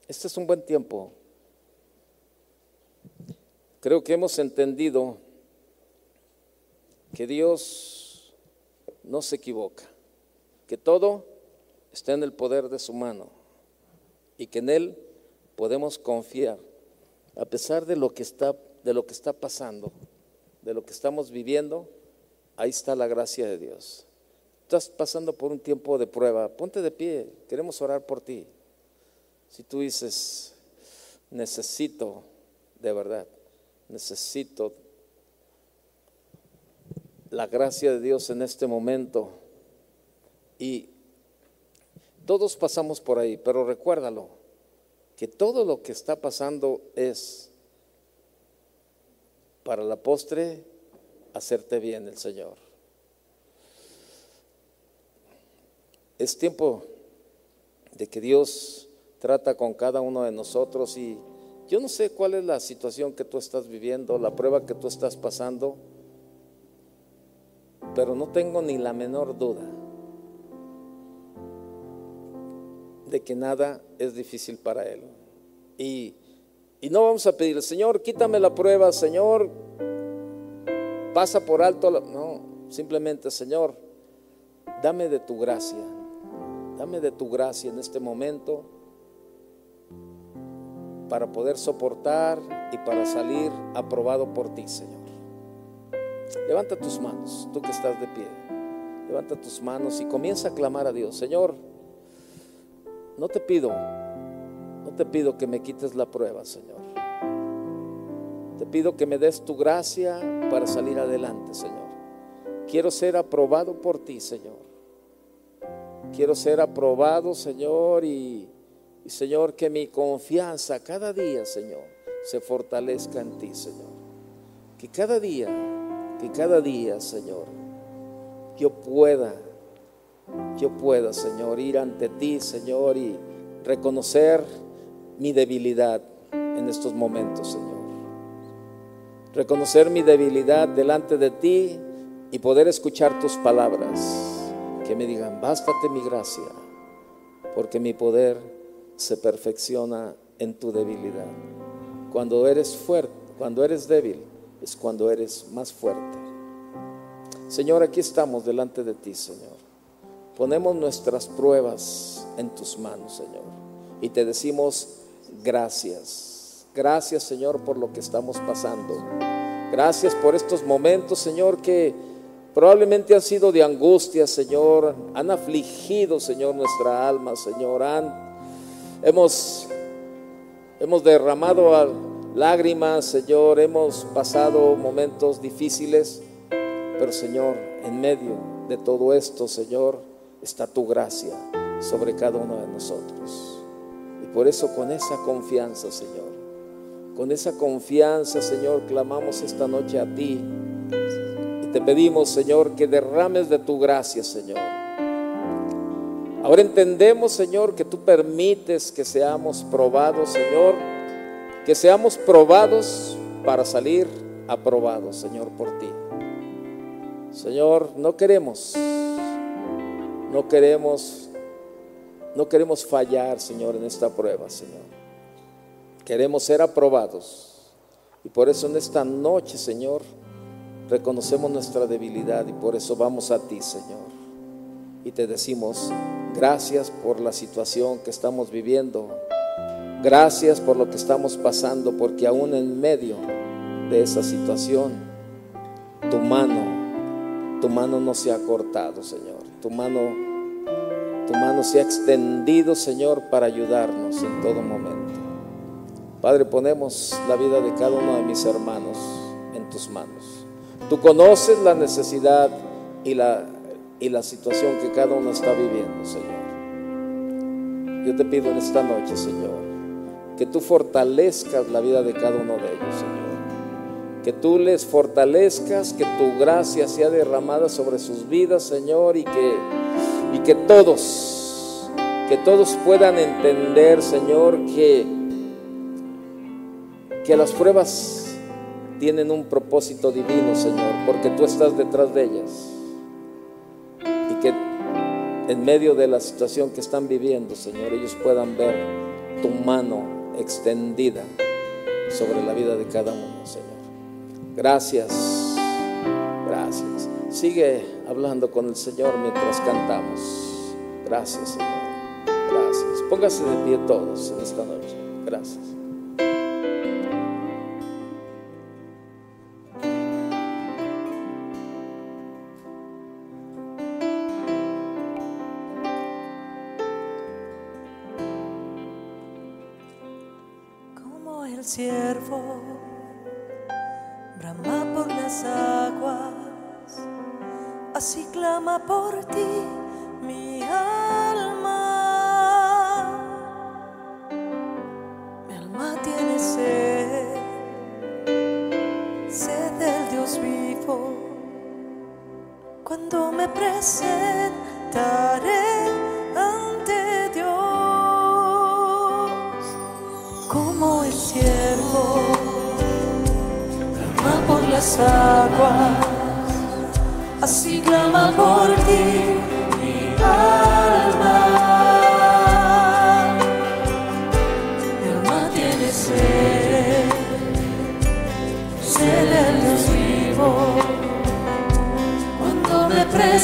este es un buen tiempo. Creo que hemos entendido que Dios no se equivoca, que todo está en el poder de su mano y que en Él podemos confiar, a pesar de lo que está, de lo que está pasando, de lo que estamos viviendo, ahí está la gracia de Dios. Estás pasando por un tiempo de prueba, ponte de pie, queremos orar por ti. Si tú dices, necesito, de verdad, necesito la gracia de Dios en este momento. Y todos pasamos por ahí, pero recuérdalo, que todo lo que está pasando es para la postre hacerte bien el Señor. Es tiempo de que Dios trata con cada uno de nosotros y yo no sé cuál es la situación que tú estás viviendo, la prueba que tú estás pasando, pero no tengo ni la menor duda de que nada es difícil para Él. Y, y no vamos a pedir, Señor, quítame la prueba, Señor, pasa por alto, no, simplemente, Señor, dame de tu gracia, dame de tu gracia en este momento para poder soportar y para salir aprobado por ti, Señor. Levanta tus manos, tú que estás de pie. Levanta tus manos y comienza a clamar a Dios. Señor, no te pido, te pido que me quites la prueba, Señor. Te pido que me des tu gracia para salir adelante, Señor. Quiero ser aprobado por ti, Señor. Quiero ser aprobado, Señor, y, y Señor, que mi confianza cada día, Señor, se fortalezca en ti, Señor. Que cada día, que cada día, Señor, yo pueda, yo pueda, Señor, ir ante ti, Señor, y reconocer mi debilidad en estos momentos, Señor. Reconocer mi debilidad delante de ti y poder escuchar tus palabras que me digan, bástate mi gracia, porque mi poder se perfecciona en tu debilidad. Cuando eres fuerte, cuando eres débil, es cuando eres más fuerte. Señor, aquí estamos delante de ti, Señor. Ponemos nuestras pruebas en tus manos, Señor. Y te decimos gracias. Gracias, Señor, por lo que estamos pasando. Gracias por estos momentos, Señor, que probablemente han sido de angustia, Señor. Han afligido, Señor, nuestra alma, Señor. hemos, hemos derramado lágrimas, Señor. Hemos pasado momentos difíciles. Pero, Señor, en medio de todo esto, Señor, está tu gracia sobre cada uno de nosotros. Por eso con esa confianza, Señor, con esa confianza, Señor, clamamos esta noche a ti. Y te pedimos, Señor, que derrames de tu gracia, Señor. Ahora entendemos, Señor, que tú permites que seamos probados, Señor, que seamos probados para salir aprobados, Señor, por ti. Señor, no queremos, no queremos, no queremos fallar, Señor, en esta prueba, Señor. Queremos ser aprobados. Y por eso en esta noche, Señor, reconocemos nuestra debilidad y por eso vamos a ti, Señor. Y te decimos, gracias por la situación que estamos viviendo. Gracias por lo que estamos pasando, porque aún en medio de esa situación, tu mano tu mano no se ha cortado, Señor. Tu mano, tu mano se ha extendido, Señor, para ayudarnos en todo momento. Padre, ponemos la vida de cada uno de mis hermanos en tus manos. Tú conoces la necesidad y la, y la situación que cada uno está viviendo, Señor. Yo te pido en esta noche, Señor, que tú fortalezcas la vida de cada uno de ellos, Señor que tú les fortalezcas, que tu gracia sea derramada sobre sus vidas, Señor, y que, y que todos, que todos puedan entender, Señor, que, que las pruebas tienen un propósito divino, Señor, porque tú estás detrás de ellas. Y que en medio de la situación que están viviendo, Señor, ellos puedan ver tu mano extendida sobre la vida de cada uno, Señor. Gracias, gracias. Sigue hablando con el Señor mientras cantamos. Gracias, Señor. Gracias. Póngase de pie todos en esta noche. Gracias. Como el siervo por las aguas, así clama por ti mi alma. Mi alma tiene sed, sed del Dios vivo. Cuando me presentaré ante Dios, como el siervo por las aguas, así clama por ti mi alma. Mi alma tiene sed, sed del Dios vivo, cuando me pre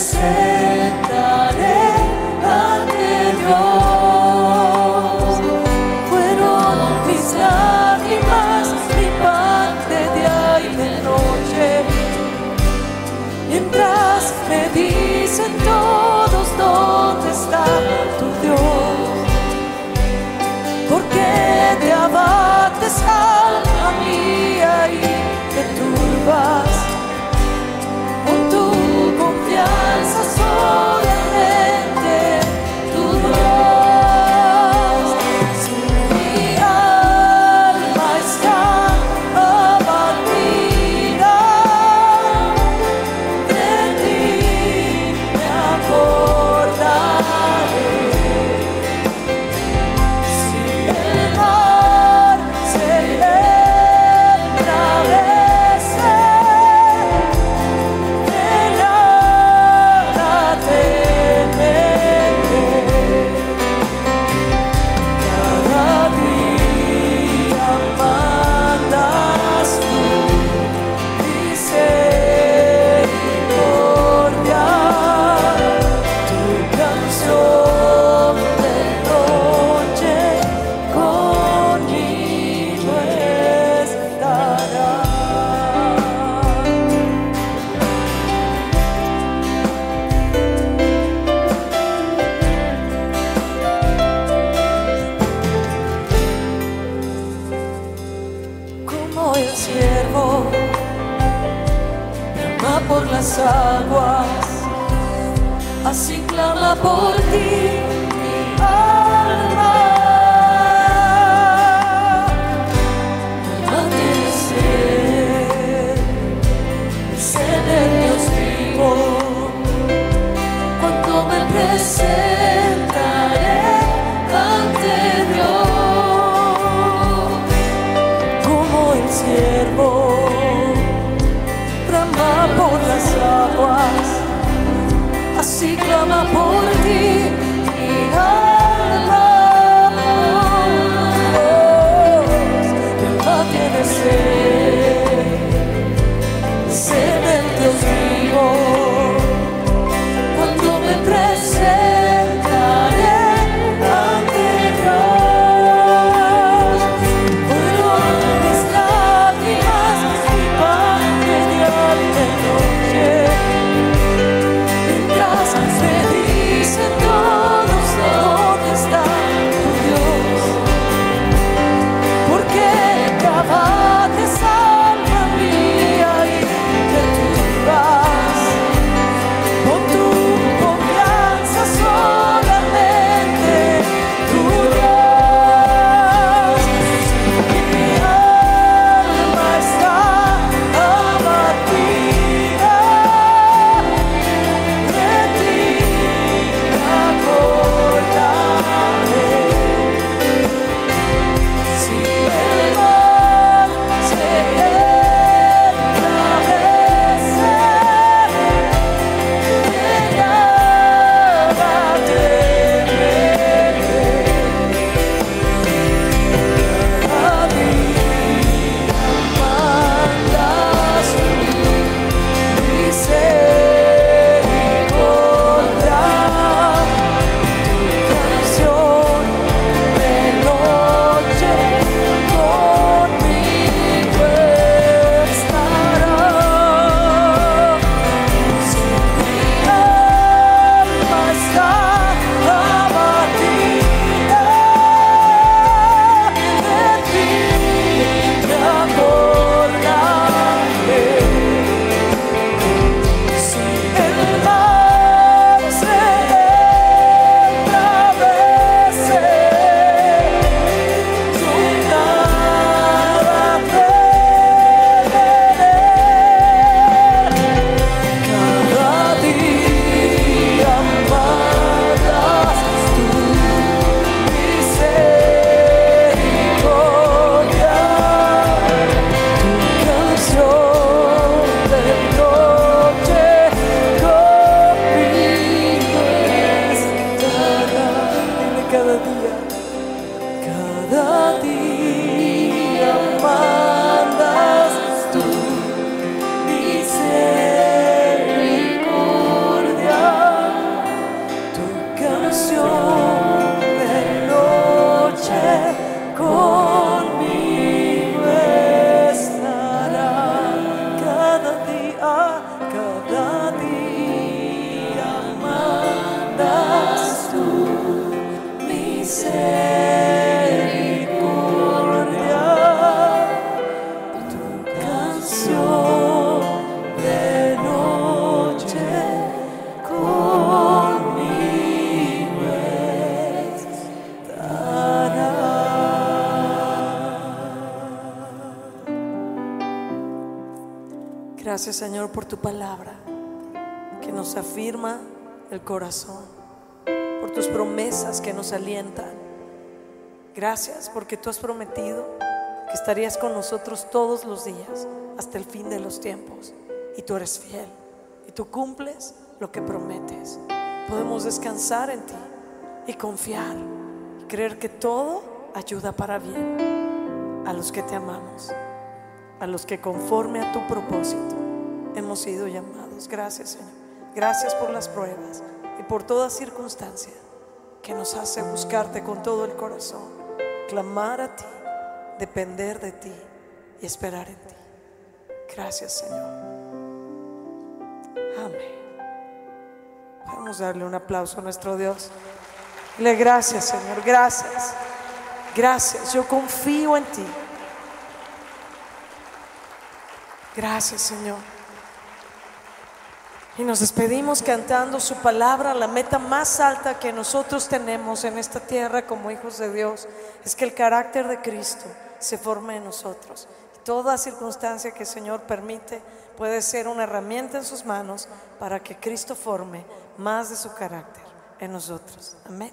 Gracias Señor por tu palabra que nos afirma el corazón, por tus promesas que nos alientan. Gracias porque tú has prometido que estarías con nosotros todos los días hasta el fin de los tiempos. Y tú eres fiel y tú cumples lo que prometes. Podemos descansar en ti y confiar y creer que todo ayuda para bien a los que te amamos, a los que conforme a tu propósito hemos sido llamados. Gracias Señor. Gracias por las pruebas y por toda circunstancia que nos hace buscarte con todo el corazón, clamar a ti, depender de ti y esperar en ti. Gracias Señor. Amén. Vamos a darle un aplauso a nuestro Dios. Le gracias Señor, gracias. Gracias, yo confío en ti. Gracias Señor. Y nos despedimos cantando su palabra. La meta más alta que nosotros tenemos en esta tierra como hijos de Dios es que el carácter de Cristo se forme en nosotros. Toda circunstancia que el Señor permite puede ser una herramienta en sus manos para que Cristo forme más de su carácter en nosotros. Amén.